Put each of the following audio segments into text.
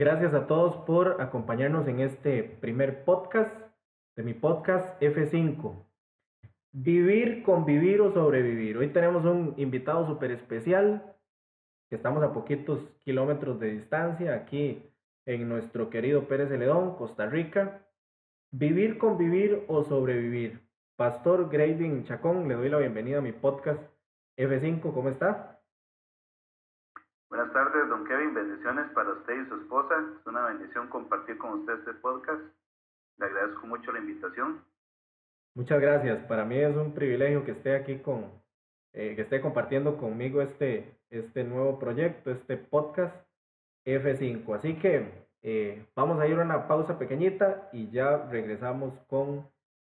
Gracias a todos por acompañarnos en este primer podcast de mi podcast F5. Vivir, convivir o sobrevivir. Hoy tenemos un invitado súper especial, que estamos a poquitos kilómetros de distancia, aquí en nuestro querido Pérez Celedón, Costa Rica. Vivir, convivir o sobrevivir. Pastor Grading Chacón, le doy la bienvenida a mi podcast F5. ¿Cómo está? Buenas tardes, don Kevin. Bendiciones para usted y su esposa. Es una bendición compartir con usted este podcast. Le agradezco mucho la invitación. Muchas gracias. Para mí es un privilegio que esté aquí con, eh, que esté compartiendo conmigo este, este nuevo proyecto, este podcast F5. Así que eh, vamos a ir a una pausa pequeñita y ya regresamos con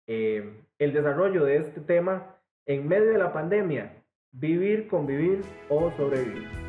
eh, el desarrollo de este tema en medio de la pandemia. Vivir, convivir o sobrevivir.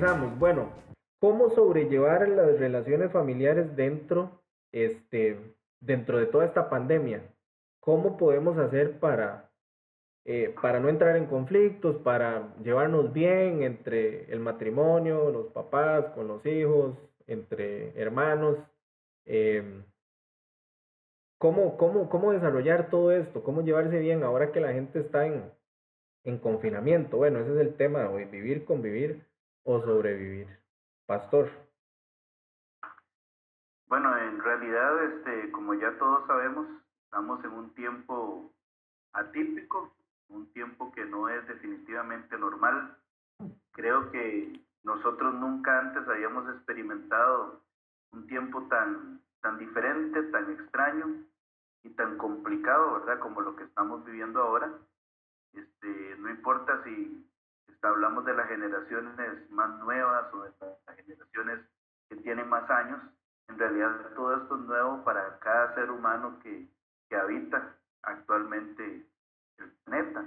Bueno, ¿cómo sobrellevar las relaciones familiares dentro, este, dentro de toda esta pandemia? ¿Cómo podemos hacer para, eh, para no entrar en conflictos, para llevarnos bien entre el matrimonio, los papás, con los hijos, entre hermanos? Eh, ¿cómo, cómo, ¿Cómo desarrollar todo esto? ¿Cómo llevarse bien ahora que la gente está en, en confinamiento? Bueno, ese es el tema hoy, vivir, convivir o sobrevivir? Pastor. Bueno, en realidad, este, como ya todos sabemos, estamos en un tiempo atípico, un tiempo que no es definitivamente normal. Creo que nosotros nunca antes habíamos experimentado un tiempo tan, tan diferente, tan extraño y tan complicado, ¿verdad? Como lo que estamos viviendo ahora. Este, no importa si hablamos de las generaciones más nuevas o de las generaciones que tienen más años, en realidad todo esto es nuevo para cada ser humano que, que habita actualmente el planeta.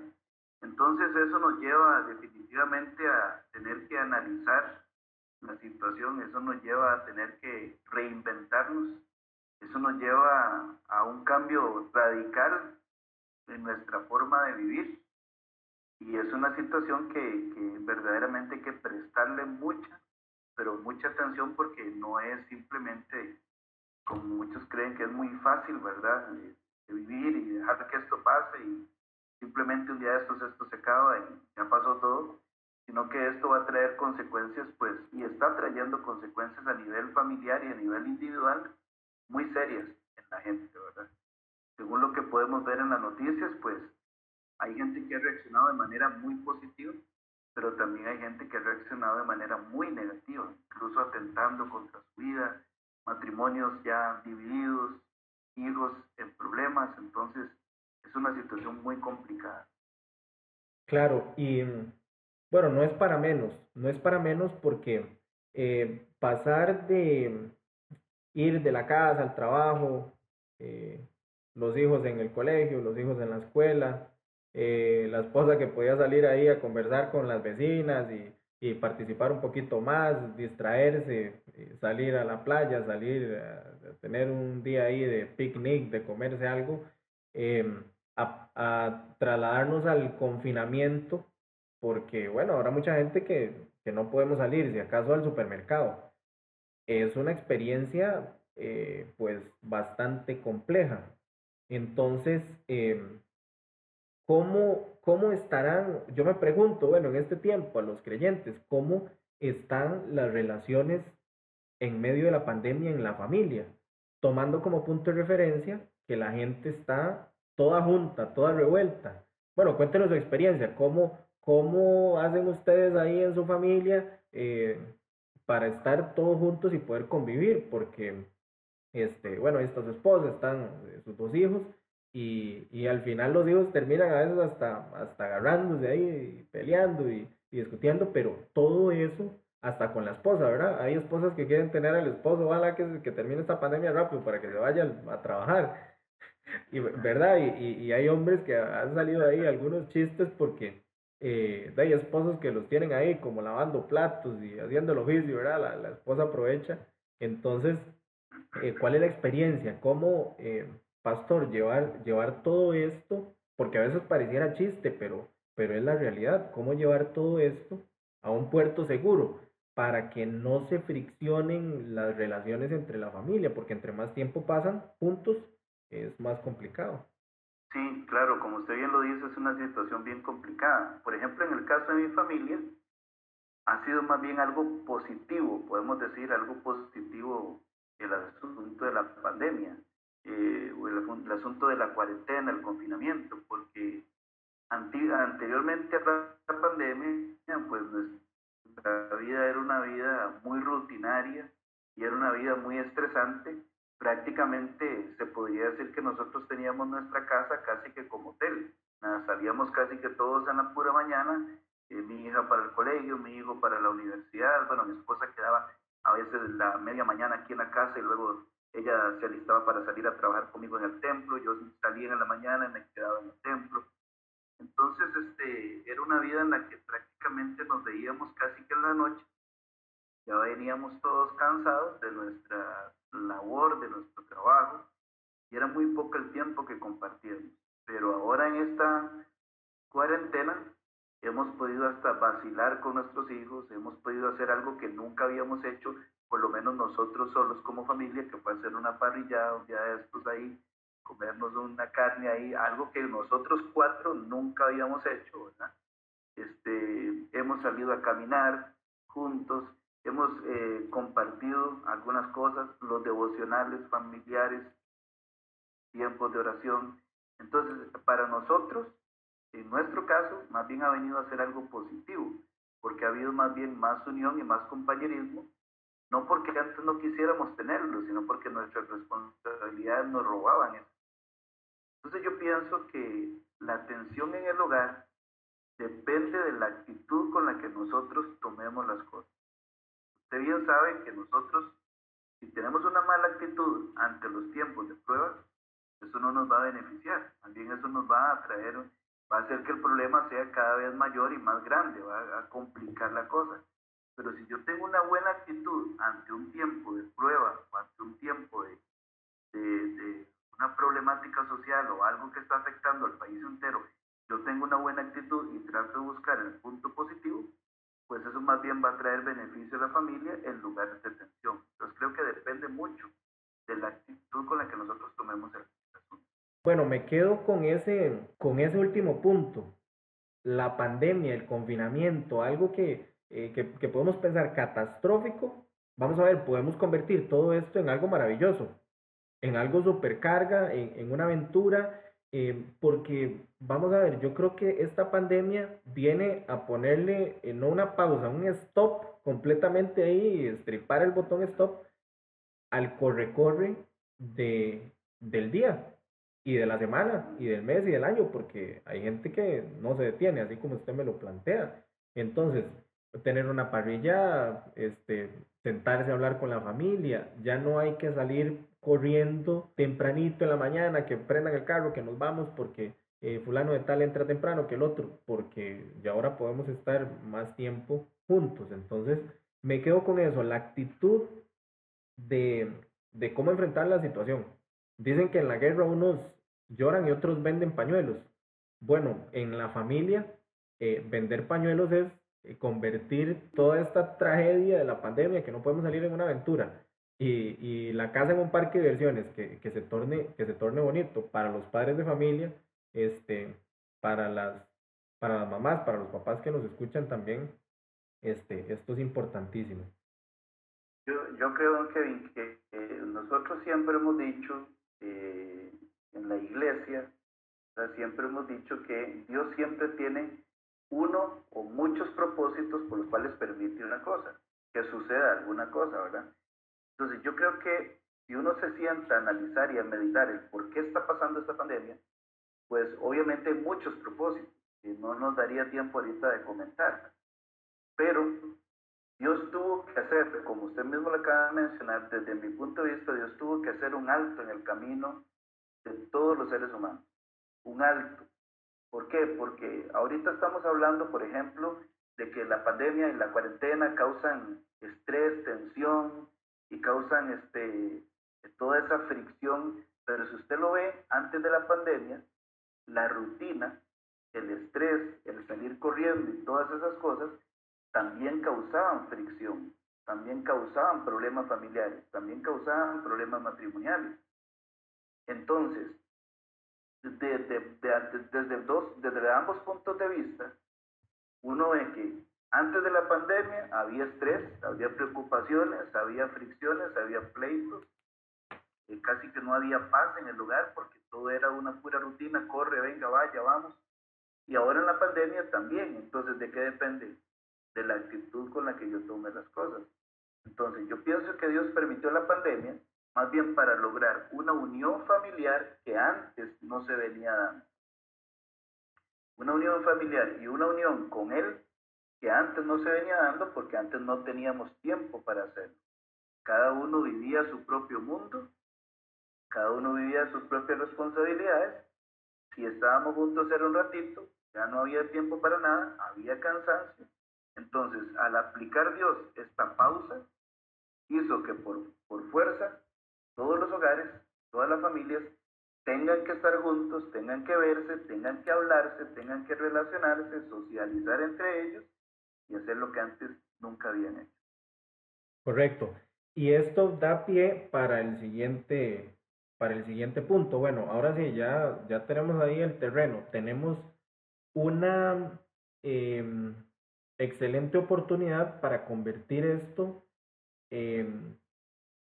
Entonces eso nos lleva definitivamente a tener que analizar la situación, eso nos lleva a tener que reinventarnos, eso nos lleva a un cambio radical en nuestra forma de vivir y es una situación que, que verdaderamente hay que prestarle mucha, pero mucha atención porque no es simplemente, como muchos creen que es muy fácil, ¿verdad? De, vivir y dejar que esto pase y simplemente un día de estos esto se acaba y ya pasó todo, sino que esto va a traer consecuencias, pues, y está trayendo consecuencias a nivel familiar y a nivel individual muy serias en la gente, ¿verdad? Según lo que podemos ver en las noticias, pues hay gente que ha reaccionado de manera muy positiva, pero también hay gente que ha reaccionado de manera muy negativa, incluso atentando contra su vida, matrimonios ya divididos, hijos en problemas, entonces es una situación muy complicada. Claro, y bueno, no es para menos, no es para menos porque eh, pasar de ir de la casa al trabajo, eh, los hijos en el colegio, los hijos en la escuela, eh, la esposa que podía salir ahí a conversar con las vecinas y, participar un poquito más, distraerse, eh, salir a la playa, salir a, tener un día ahí de picnic, de comerse algo, em, a, trasladarnos al confinamiento, porque bueno, habrá mucha gente que, que, no podemos salir, si acaso al supermercado. Es una experiencia eh, pues bastante compleja. Entonces, em, ¿cómo, ¿cómo estarán? Yo me pregunto, bueno, en este tiempo a los creyentes, ¿cómo están las relaciones en medio de la pandemia en la familia? Tomando como punto de referencia que la gente está toda junta, toda revuelta. Bueno, cuéntenos su experiencia, ¿cómo, cómo hacen ustedes ahí en su familia eh, para estar todos juntos y poder convivir? Porque, este, bueno, estas esposas están eh, sus dos hijos y, y, al final los hijos terminan a veces hasta, hasta agarrándose ahí, peleando y, y, discutiendo, pero todo eso hasta con la esposa, ¿verdad? Hay esposas que quieren tener al esposo, ojalá que, que termine esta pandemia rápido para que se vaya a trabajar. Y, ¿Verdad? Y, y, hay hombres que han salido ahí algunos chistes porque eh, hay esposos que los tienen ahí como lavando platos y haciendo el oficio, ¿verdad? La, la esposa aprovecha. Entonces, eh, ¿cuál es la experiencia? ¿Cómo... Eh, pastor, llevar, llevar todo esto, porque a veces pareciera chiste, pero, pero es la realidad, cómo llevar todo esto a un puerto seguro para que no se friccionen las relaciones entre la familia, porque entre más tiempo pasan juntos es más complicado. Sí, claro, como usted bien lo dice, es una situación bien complicada. Por ejemplo, en el caso de mi familia, ha sido más bien algo positivo, podemos decir algo positivo el asunto de la pandemia eh, el, asunto de la cuarentena, el confinamiento, porque anteriormente a la pandemia, pues nuestra vida era una vida muy rutinaria y era una vida muy estresante. Prácticamente se podría decir que nosotros teníamos nuestra casa casi que como hotel. salíamos casi que todos en la pura mañana, eh, mi hija para el colegio, mi hijo para la universidad, bueno, mi esposa quedaba a veces la media mañana aquí en la casa y luego ella se alistaba para salir a trabajar conmigo en el templo, yo salía en la mañana y me quedaba en el templo. Entonces, este, era una vida en la que prácticamente nos veíamos casi que en la noche. Ya veníamos todos cansados de nuestra labor, de nuestro trabajo, y era muy poco el tiempo que compartíamos. Pero ahora en esta cuarentena hemos podido hasta vacilar con nuestros hijos, hemos podido hacer algo que nunca habíamos hecho por lo menos nosotros solos como familia, que puede ser una parrilla un día de estos ahí, comernos una carne ahí, algo que nosotros cuatro nunca habíamos hecho, ¿verdad? Este, hemos salido a caminar juntos, hemos eh, compartido algunas cosas, los devocionales familiares, tiempos de oración. Entonces, para nosotros, en nuestro caso, más bien ha venido a ser algo positivo, porque ha habido más bien más unión y más compañerismo no porque antes no quisiéramos tenerlo, sino porque nuestras responsabilidades nos robaban eso. Entonces yo pienso que la atención en el hogar depende de la actitud con la que nosotros tomemos las cosas. Usted bien sabe que nosotros, si tenemos una mala actitud ante los tiempos de prueba, eso no nos va a beneficiar, también eso nos va a traer, va a hacer que el problema sea cada vez mayor y más grande, va a complicar la cosa. Pero si yo tengo una buena actitud ante un tiempo de prueba o ante un tiempo de, una problemática social o algo que está afectando al país entero, yo tengo una buena actitud y trato de buscar el punto positivo, pues eso más bien va a traer beneficio a la familia en lugar de tensión. Entonces creo que depende mucho de la actitud con la que nosotros tomemos el asunto. Bueno, me quedo con ese, con ese último punto. La pandemia, el confinamiento, algo que, eh, que, podemos pensar catastrófico, vamos a ver, podemos convertir todo esto en algo maravilloso, en algo supercarga, en, en una aventura, eh, porque vamos a ver, yo creo que esta pandemia viene a ponerle eh, no una pausa, un stop completamente ahí, estripar el botón stop al corre-corre de, del día y de la semana y del mes y del año, porque hay gente que no se detiene, así como usted me lo plantea. Entonces, tener una parrilla, este, sentarse a hablar con la familia, ya no hay que salir corriendo tempranito en la mañana, que prendan el carro, que nos vamos porque eh, fulano de tal entra temprano que el otro, porque ya ahora podemos estar más tiempo juntos. Entonces, me quedo con eso, la actitud de, de cómo enfrentar la situación. Dicen que en la guerra unos lloran y otros venden pañuelos. Bueno, en la familia, eh, vender pañuelos es convertir toda esta tragedia de la pandemia, que no podemos salir en una aventura, y, y la casa en un parque de diversiones, que, que, se torne, que se torne bonito para los padres de familia, este, para, las, para las mamás, para los papás que nos escuchan también, este, esto es importantísimo. Yo, yo creo, que que nosotros siempre hemos dicho eh, en la iglesia, siempre hemos dicho que Dios siempre tiene uno o muchos propósitos por los cuales permite una cosa, que suceda alguna cosa, ¿verdad? Entonces yo creo que si uno se sienta a analizar y a meditar el por qué está pasando esta pandemia, pues obviamente hay muchos propósitos que no nos daría tiempo ahorita de comentar. Pero Dios tuvo que hacer, como usted mismo lo acaba de mencionar, desde mi punto de vista, Dios tuvo que hacer un alto en el camino de todos los seres humanos. Un alto. ¿Por qué? Porque ahorita estamos hablando, por ejemplo, de que la pandemia y la cuarentena causan estrés, tensión y causan este, toda esa fricción. Pero si usted lo ve, antes de la pandemia, la rutina, el estrés, el salir corriendo y todas esas cosas también causaban fricción, también causaban problemas familiares, también causaban problemas matrimoniales. Entonces, desde, dos, desde ambos puntos de vista, uno ve que antes de la pandemia había estrés, había preocupaciones, había fricciones, había pleitos, y casi que no había paz en el lugar porque todo era una pura rutina, corre, venga, vaya, vamos. Y ahora en la pandemia también, entonces, ¿de qué depende? De la actitud con la que yo tome las cosas. Entonces, yo pienso que Dios permitió la pandemia más bien para lograr una unión familiar que antes no se venía dando. Una unión familiar y una unión con Él que antes no se venía dando porque antes no teníamos tiempo para hacerlo. Cada uno vivía su propio mundo, cada uno vivía sus propias responsabilidades. Si estábamos juntos era un ratito, ya no había tiempo para nada, había cansancio. Entonces, al aplicar Dios esta pausa, hizo que por, por fuerza todos los hogares, todas las familias tengan que estar juntos, tengan que verse, tengan que hablarse, tengan que relacionarse, socializar entre ellos y hacer lo que antes nunca habían hecho. Correcto. Y esto da pie para el siguiente, para el siguiente punto. Bueno, ahora sí, ya, ya tenemos ahí el terreno. Tenemos una em, excelente oportunidad para convertir esto en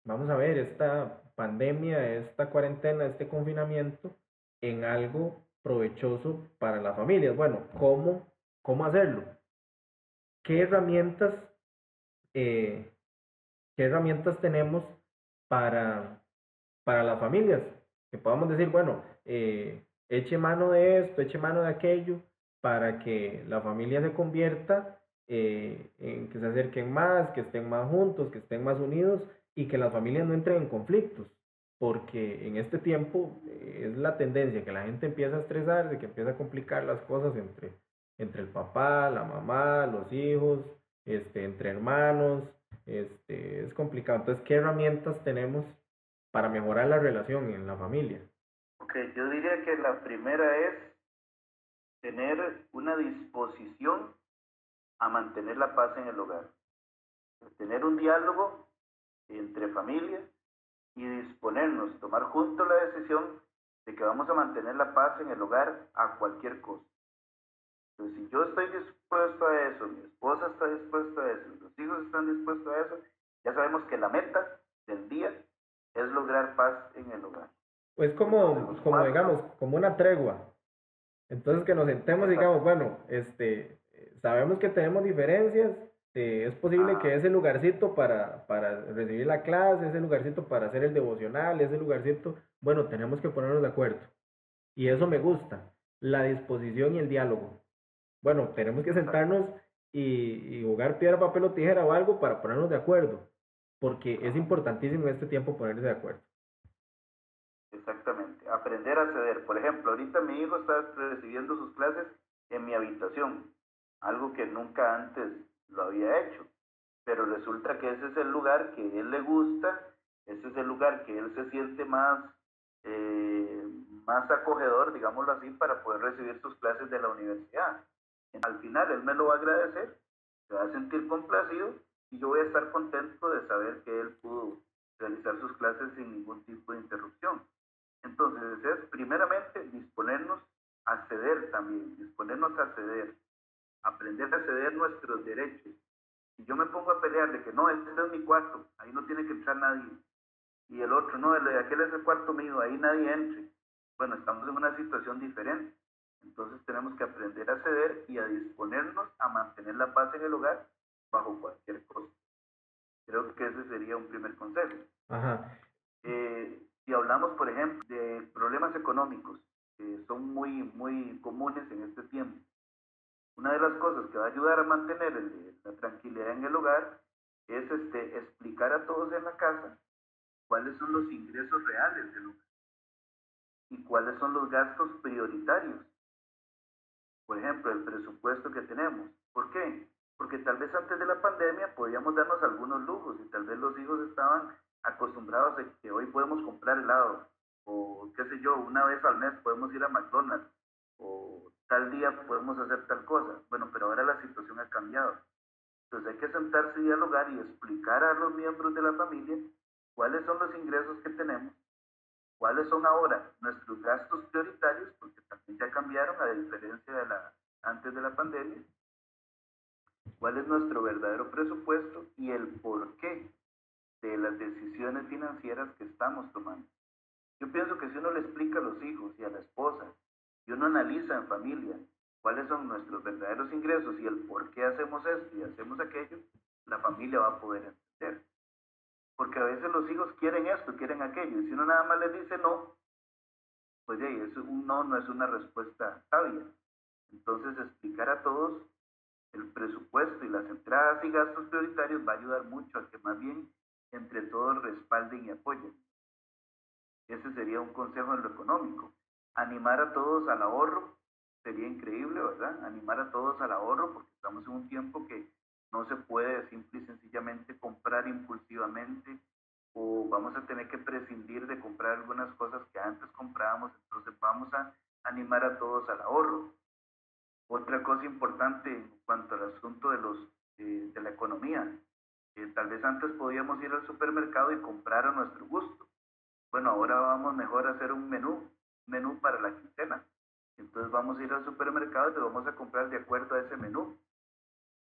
vamos a ver, esta pandemia, esta cuarentena, este confinamiento en algo provechoso para las familias. Bueno, ¿cómo, cómo hacerlo? ¿Qué herramientas, eh, qué herramientas tenemos para, para las familias? Que podamos decir, bueno, eh, eche mano de esto, eche mano de aquello, para que la familia se convierta eh, en que se acerquen más, que estén más juntos, que estén más unidos y que las familias no entren en conflictos, porque en este tiempo eh, es la tendencia que la gente empieza a estresarse, que empieza a complicar las cosas entre, entre el papá, la mamá, los hijos, este, entre hermanos, este, es complicado. Entonces, ¿qué herramientas tenemos para mejorar la relación en la familia? Ok, yo diría que la primera es tener una disposición a mantener la paz en el hogar. Tener un diálogo entre familias y disponernos, tomar juntos la decisión de que vamos a mantener la paz en el hogar a cualquier costo. Entonces, si yo estoy dispuesto a eso, mi esposa está dispuesta a eso, los hijos están dispuestos a eso, ya sabemos que la meta del día es lograr paz en el hogar. Pues como, como digamos, como una tregua. Entonces que nos sentemos y digamos, bueno, este, sabemos que tenemos diferencias, eh, es posible que ese lugarcito para, para recibir la clase, ese lugarcito para hacer el devocional, ese lugarcito, bueno, tenemos que ponernos de acuerdo. Y eso me gusta, la disposición y el diálogo. Bueno, tenemos que sentarnos y, y jugar piedra, papel o tijera o algo para ponernos de acuerdo, porque es importantísimo en este tiempo ponerse de acuerdo. Exactamente, aprender a ceder. Por ejemplo, ahorita mi hijo está recibiendo sus clases en mi habitación, algo que nunca antes lo había hecho. Pero resulta que ese es el lugar que él le gusta, ese es el lugar que él se siente más, eh, más acogedor, digámoslo así, para poder recibir sus clases de la universidad. Al final él me lo va a agradecer, se va a sentir complacido y yo voy a estar contento de saber que él pudo realizar sus clases sin ningún tipo de interrupción. Entonces es primeramente disponernos a ceder también, disponernos a ceder, aprender a ceder nuestros derechos. Si yo me pongo a pelear de que no, este es mi cuarto, ahí no tiene que entrar nadie, y el otro, no, el de aquel es el cuarto mío, ahí nadie entre. Bueno, estamos en una situación diferente. Entonces tenemos que aprender a ceder y a disponernos a mantener la paz en el hogar bajo cualquier cosa. Creo que ese sería un primer consejo. Ajá. Eh, si hablamos, por ejemplo, de problemas económicos, que son muy, muy comunes en este tiempo, una de las cosas que va a ayudar a mantener la tranquilidad en el hogar es este, explicar a todos en la casa cuáles son los ingresos reales del hogar y cuáles son los gastos prioritarios. Por ejemplo, el presupuesto que tenemos. ¿Por qué? Porque tal vez antes de la pandemia podíamos darnos algunos lujos y tal vez los hijos estaban acostumbrados a que hoy podemos comprar helado o qué sé yo, una vez al mes podemos ir a McDonald's tal día podemos hacer tal cosa. Bueno, pero ahora la situación ha cambiado. Entonces hay que sentarse y dialogar y explicar a los miembros de la familia cuáles son los ingresos que tenemos, cuáles son ahora nuestros gastos prioritarios, porque también ya cambiaron a diferencia de la antes de la pandemia, cuál es nuestro verdadero presupuesto y el porqué de las decisiones financieras que estamos tomando. Yo pienso que si uno le explica a los hijos y a la esposa, y uno analiza en familia cuáles son nuestros verdaderos ingresos y el por qué hacemos esto y hacemos aquello, la familia va a poder entender. Porque a veces los hijos quieren esto, quieren aquello, y si uno nada más les dice no, pues ya, eso, un no no es una respuesta sabia. Entonces explicar a todos el presupuesto y las entradas y gastos prioritarios va a ayudar mucho a que más bien entre todos respalden y apoyen. Ese sería un consejo en lo económico. Animar a todos al ahorro sería increíble, ¿verdad? Animar a todos al ahorro porque estamos en un tiempo que no se puede simple y sencillamente comprar impulsivamente o vamos a tener que prescindir de comprar algunas cosas que antes comprábamos, entonces vamos a animar a todos al ahorro. Otra cosa importante en cuanto al asunto de, los, eh, de la economía, tal vez antes podíamos ir al supermercado y comprar a nuestro gusto. Bueno, ahora vamos mejor a hacer un menú, menú para la quincena. Entonces vamos a ir al supermercado y te vamos a comprar de acuerdo a ese menú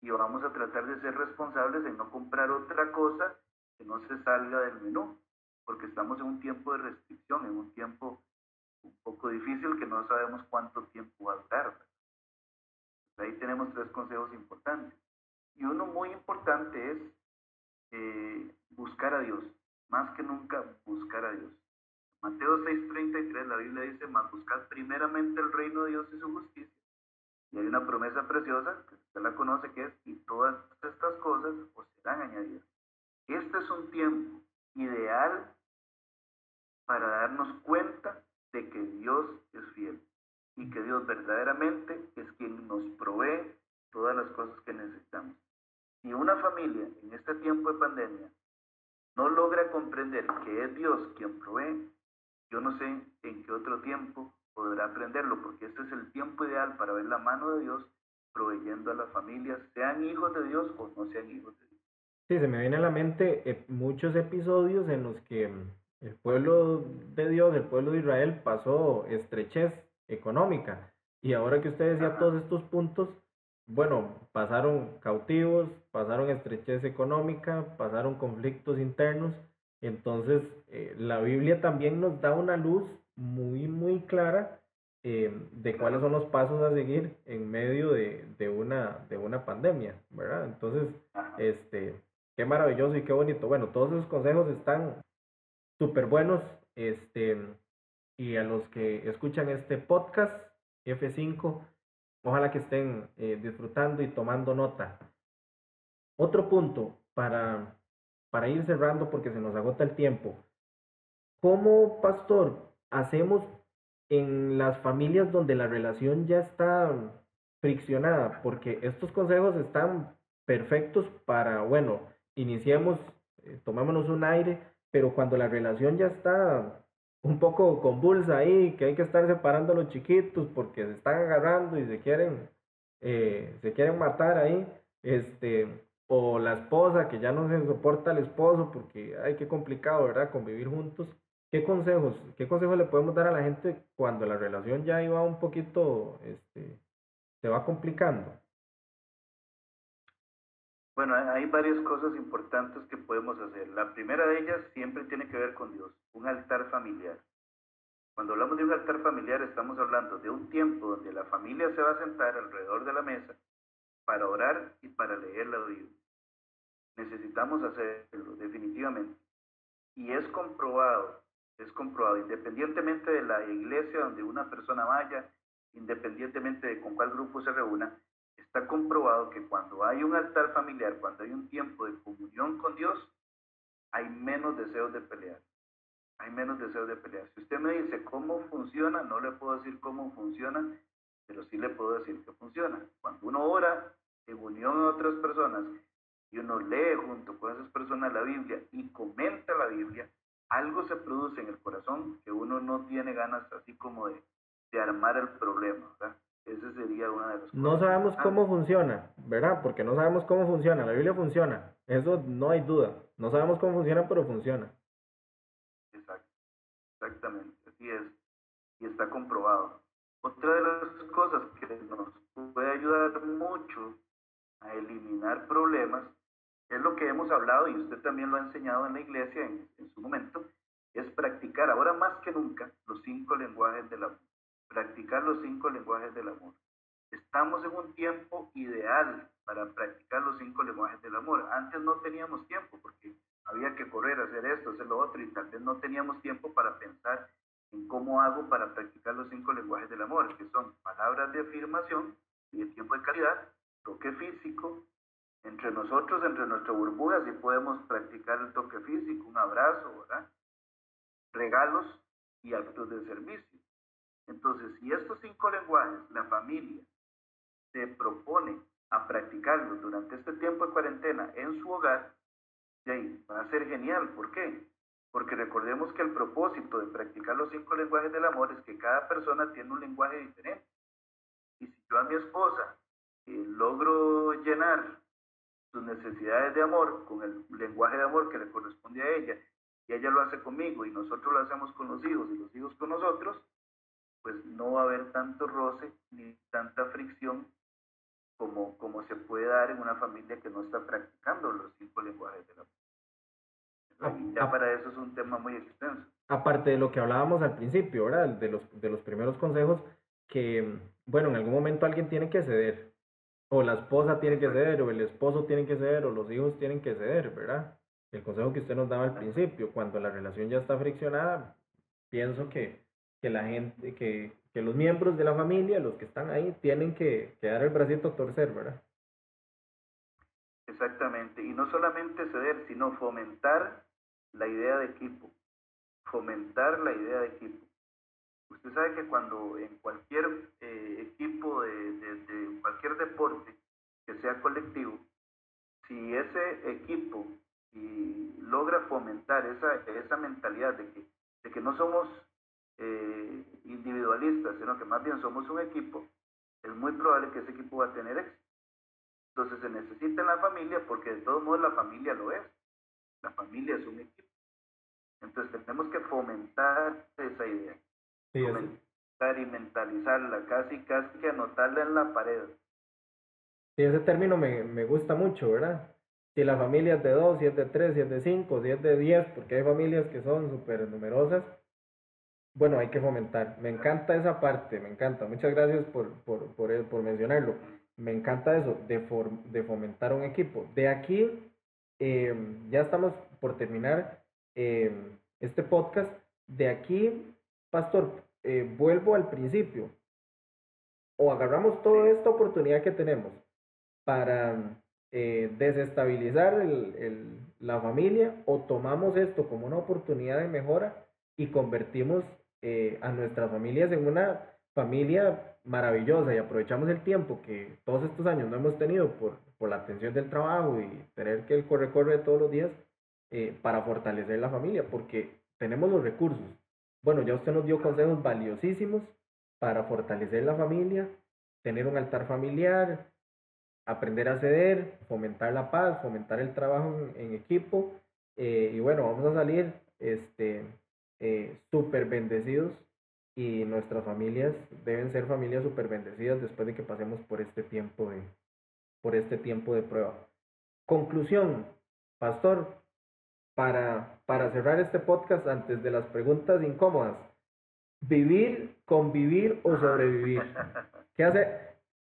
y vamos a tratar de ser responsables en no comprar otra cosa que no se salga del menú, porque estamos en un tiempo de restricción, en un tiempo un poco difícil que no sabemos cuánto tiempo va a durar. Ahí tenemos tres consejos importantes. Y uno muy importante es eh, buscar a Dios, más que nunca buscar a Dios. Mateo 6:33 la Biblia dice, más buscad primeramente el reino de Dios y su justicia y hay una promesa preciosa, que usted la conoce, que es, y todas estas cosas os serán añadidas. Este es un tiempo ideal para darnos cuenta de que Dios es fiel y que Dios verdaderamente es quien nos provee todas las cosas que necesitamos. Si una familia en este tiempo de pandemia no logra comprender que es Dios quien provee, yo no sé en qué otro tiempo podrá aprenderlo, porque este es el tiempo ideal para ver la mano de Dios proveyendo a las familias, sean hijos de Dios o no sean hijos de Dios. Sí, se me viene a la mente eh, muchos episodios en los que mm, el pueblo de Dios, el pueblo de Israel, pasó estrechez económica. Y ahora que usted decía todos estos puntos, bueno, pasaron cautivos, pasaron estrechez económica, pasaron conflictos internos. Entonces, eh, la Biblia también nos da una luz muy, muy clara eh, de cuáles son los pasos a seguir en medio de, de, una, de una pandemia, ¿verdad? Entonces, este, qué maravilloso y qué bonito. Bueno, todos esos consejos están súper buenos, este, y a los que escuchan este podcast, F5, ojalá que estén eh, disfrutando y tomando nota. Otro punto para, para ir cerrando porque se nos agota el tiempo. ¿Cómo, pastor, hacemos en las familias donde la relación ya está friccionada, porque estos consejos están perfectos para, bueno, iniciemos, eh, tomémonos un aire, pero cuando la relación ya está un poco convulsa ahí, que hay que estar separando a los chiquitos porque se están agarrando y se quieren, eh, se quieren matar ahí, este, o la esposa que ya no se soporta al esposo porque, ay, qué complicado, ¿verdad? Convivir juntos. ¿Qué consejos, qué consejos le podemos dar a la gente cuando la relación ya iba un poquito, este, se va complicando? Bueno, hay varias cosas importantes que podemos hacer. La primera de ellas siempre tiene que ver con Dios, un altar familiar. Cuando hablamos de un altar familiar estamos hablando de un tiempo donde la familia se va a sentar alrededor de la mesa para orar y para leer la Biblia. Necesitamos hacerlo, definitivamente. Y es comprobado, es comprobado, independientemente de la iglesia donde una persona vaya, independientemente de con cuál grupo se reúna, está comprobado que cuando hay un altar familiar, cuando hay un tiempo de comunión con Dios, hay menos deseos de pelear. Hay menos deseos de pelear. Si usted me dice cómo funciona, no le puedo decir cómo funciona, pero sí le puedo decir que funciona. Cuando uno ora en unión a otras personas y uno lee junto con esas personas la Biblia y comenta la Biblia, algo se produce en el corazón que uno no tiene ganas así como de, de armar el problema, ¿verdad? Ese sería una de las No sabemos cómo funciona, ¿verdad? Porque no sabemos cómo funciona. La Biblia funciona. Eso no hay duda. No sabemos cómo funciona, pero funciona. Exacto. Exactamente. Así es. Y está comprobado. Otra de las cosas que nos puede ayudar mucho a eliminar problemas es lo que hemos hablado y usted también lo ha enseñado en la iglesia en, su momento, es practicar ahora más que nunca los cinco lenguajes del amor practicar los cinco lenguajes del amor. Estamos en un tiempo ideal para practicar los cinco lenguajes del amor. Antes no teníamos tiempo porque había que correr, hacer esto, hacer lo otro y tal vez no teníamos tiempo para pensar en cómo hago para practicar los cinco lenguajes del amor, que son palabras de afirmación y de tiempo de calidad, toque físico, entre nosotros, entre nuestra burbuja, si podemos practicar el toque físico, un abrazo, ¿verdad? Regalos y actos de servicio. Entonces, si estos cinco lenguajes, la familia se propone a practicarlos durante este tiempo de cuarentena en su hogar, va a ser genial. ¿Por qué? Porque recordemos que el propósito de practicar los cinco lenguajes del amor es que cada persona tiene un lenguaje diferente. Y si yo a mi esposa eh, logro llenar sus necesidades de amor con el lenguaje de amor que le corresponde a ella, y ella lo hace conmigo y nosotros lo hacemos con los hijos y los hijos con nosotros, pues no va a haber tanto roce ni tanta fricción como, como se puede dar en una familia que no está practicando los cinco lenguajes de la ya para eso es un tema muy extenso. Aparte de lo que hablábamos al principio, ¿verdad? De los, de los primeros consejos, que, bueno, en algún momento alguien tiene que ceder, o la esposa tiene que ceder, o el esposo tiene que ceder, o los hijos tienen que ceder, ¿verdad? El consejo que usted nos daba al principio, cuando la relación ya está friccionada, pienso que que la gente, que, que los miembros de la familia, los que están ahí, tienen que, que dar el bracito a torcer, ¿verdad? Exactamente, y no solamente ceder, sino fomentar la idea de equipo, fomentar la idea de equipo. Usted sabe que cuando en cualquier eh, equipo de, cualquier deporte que sea colectivo, si ese equipo logra fomentar esa, esa mentalidad de que, de que no somos eh, individualistas, sino que más bien somos un equipo, es muy probable que ese equipo va a tener éxito. Entonces se necesita en la familia porque de todos modos la familia lo es. La familia es un equipo. Entonces tenemos que fomentar esa idea. fomentar y mentalizarla, casi, casi que anotarla en la pared. Sí, ese término me, me gusta mucho, ¿verdad? Si la familia es de dos, si es de tres, si es de cinco, si es de diez, porque hay familias que son súper numerosas, bueno, hay que fomentar. Me encanta esa parte, me encanta. Muchas gracias por, por, por, por mencionarlo. Me encanta eso, de, de fomentar un equipo. De aquí, eh, ya estamos por terminar eh, este podcast. De aquí, Pastor, eh, vuelvo al principio. O agarramos toda esta oportunidad que tenemos para desestabilizar el, el, la familia o tomamos esto como una oportunidad de mejora y convertimos eh, a nuestras familias en una familia maravillosa y aprovechamos el tiempo que todos estos años no hemos tenido por, por la tensión del trabajo y tener que el corre-corre todos los días eh, para fortalecer la familia, porque tenemos los recursos. Bueno, ya usted nos dio consejos valiosísimos para fortalecer la familia, tener un altar familiar, aprender a ceder, fomentar la paz, fomentar el trabajo en, equipo. Eh, y bueno, vamos a salir este, eh, súper bendecidos y nuestras familias deben ser familias súper bendecidas después de que pasemos por este tiempo de, por este tiempo de prueba. Conclusión, pastor, para, para cerrar este podcast antes de las preguntas incómodas, vivir, convivir o sobrevivir. ¿Qué hace?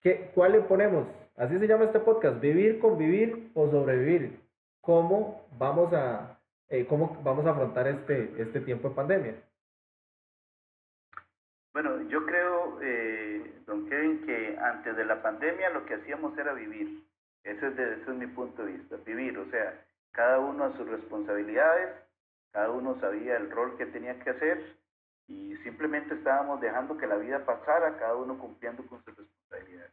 ¿Qué, ¿Cuál le ponemos? Así se llama este podcast, vivir, convivir o sobrevivir. ¿Cómo vamos a, eh, cómo vamos a afrontar este, este tiempo de pandemia? Bueno, yo creo, eh, don Kevin, que antes de la pandemia lo que hacíamos era vivir. Ese es, ese es mi punto de vista, vivir. O sea, cada uno a sus responsabilidades, cada uno sabía el rol que tenía que hacer y simplemente estábamos dejando que la vida pasara, cada uno cumpliendo con sus responsabilidades.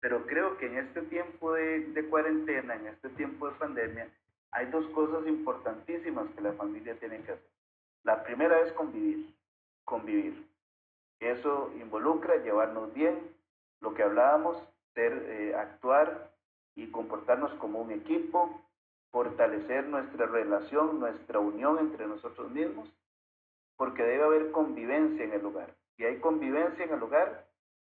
Pero creo que en este tiempo de, de cuarentena, en este tiempo de pandemia, hay dos cosas importantísimas que la familia tiene que hacer. La primera es convivir, convivir. Eso involucra llevarnos bien, lo que hablábamos, ser, eh, actuar y comportarnos como un equipo, fortalecer nuestra relación, nuestra unión entre nosotros mismos, porque debe haber convivencia en el lugar. Si hay convivencia en el lugar,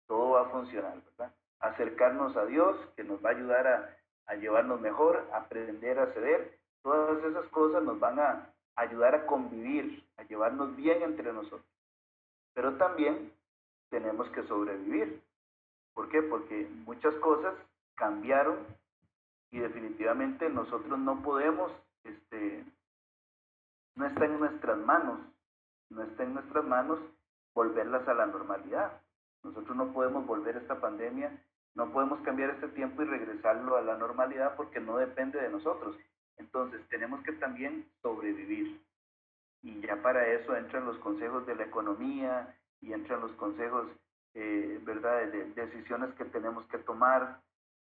todo va a funcionar, ¿verdad? Acercarnos a Dios, que nos va a ayudar a, a llevarnos mejor, aprender a ceder, todas esas cosas nos van a ayudar a convivir, a llevarnos bien entre nosotros. Pero también tenemos que sobrevivir. ¿Por qué? Porque muchas cosas cambiaron y definitivamente nosotros no podemos, este, no está en nuestras manos, no está en nuestras manos volverlas a la normalidad. Nosotros no podemos volver esta pandemia, no podemos cambiar este tiempo y regresarlo a la normalidad porque no depende de nosotros. Entonces tenemos que también sobrevivir. Y ya para eso entran los consejos de la economía y entran los consejos, eh, ¿verdad?, de, decisiones que tenemos que tomar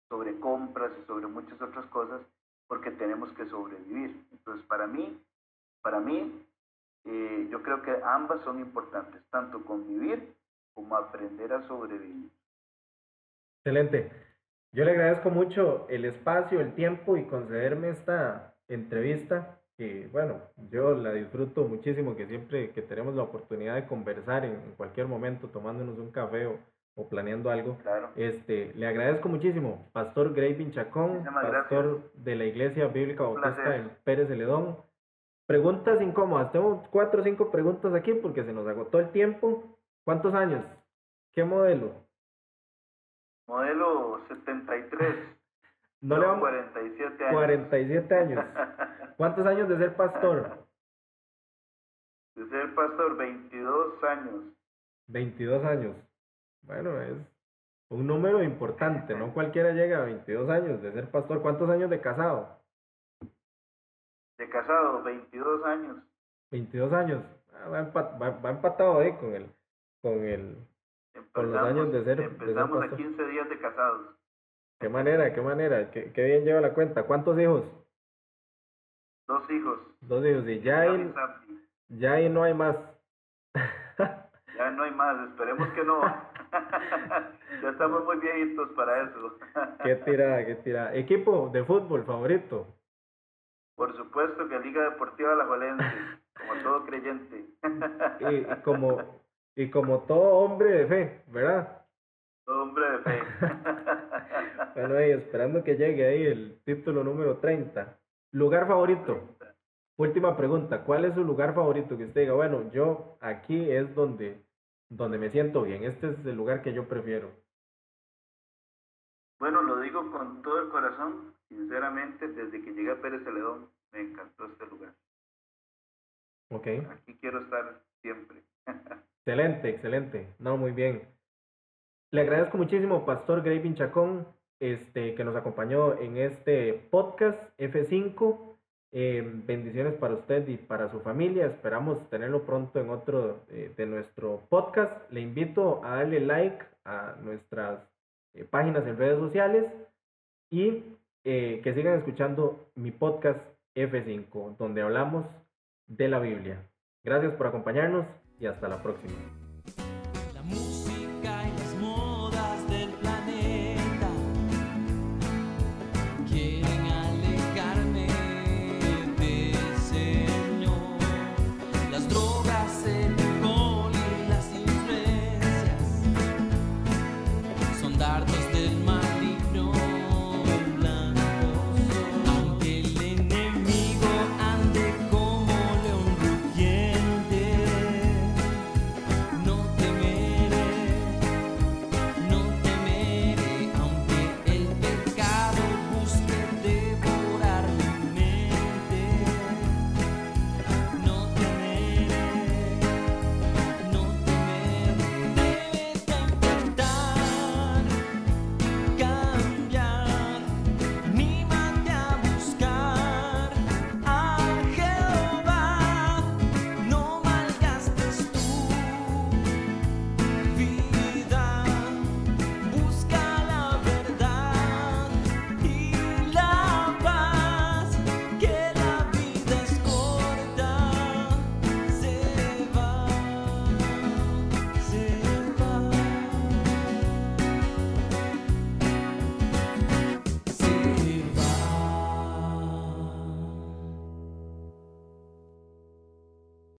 sobre compras y sobre muchas otras cosas, porque tenemos que sobrevivir. Entonces, para mí, para mí, eh, yo creo que ambas son importantes, tanto convivir como aprender a sobrevivir. Excelente. Yo le agradezco mucho el espacio, el tiempo y concederme esta entrevista que, bueno, yo la disfruto muchísimo, que siempre que tenemos la oportunidad de conversar en, cualquier momento, tomándonos un café o, planeando algo, este, le agradezco muchísimo, Pastor Grey Pinchacón, pastor de la Iglesia Bíblica Bautista en Pérez Celedón. Preguntas incómodas, tengo cuatro o cinco preguntas aquí porque se nos agotó el tiempo. ¿Cuántos años? ¿Qué modelo? Modelo 73. No le vamos. 47 años. 47 años. ¿Cuántos años de ser pastor? De ser pastor, 22 años. 22 años. Bueno, es un número importante, no cualquiera llega a 22 años de ser pastor. ¿Cuántos años de casado? De casado, 22 años. 22 años. Ah, va, empatado ahí con el, con el, con los años de ser. Empezamos de ser a 15 días de casados. Qué manera, qué manera, qué, bien lleva la cuenta. ¿Cuántos hijos? Dos hijos. Dos hijos, y ya ahí, ya ahí no hay más. ya no hay más, esperemos que no. ya estamos muy viejitos para eso. qué tirada, qué tirada. ¿Equipo de fútbol favorito? Por supuesto que Liga Deportiva La Valencia, como todo creyente. y, como, y como todo hombre de fe, ¿verdad? Hombre de fe. Bueno, ahí esperando que llegue ahí el título número 30. Lugar favorito. Última pregunta, ¿cuál es su lugar favorito? Que usted diga, bueno, yo aquí es donde, donde me siento bien, este es el lugar que yo prefiero. Bueno, lo digo con todo el corazón, sinceramente, desde que llegué a Pérez Celedón, me encantó este lugar. Ok. Aquí quiero estar siempre. excelente, excelente. No, muy bien. Le agradezco muchísimo, Pastor Graving Chacón, este, que nos acompañó en este podcast F5. Em, bendiciones para usted y para su familia. Esperamos tenerlo pronto en otro eh, de nuestro podcast. Le invito a darle like a nuestras eh, páginas en redes sociales y eh, que sigan escuchando mi podcast F5, donde hablamos de la Biblia. Gracias por acompañarnos y hasta la próxima.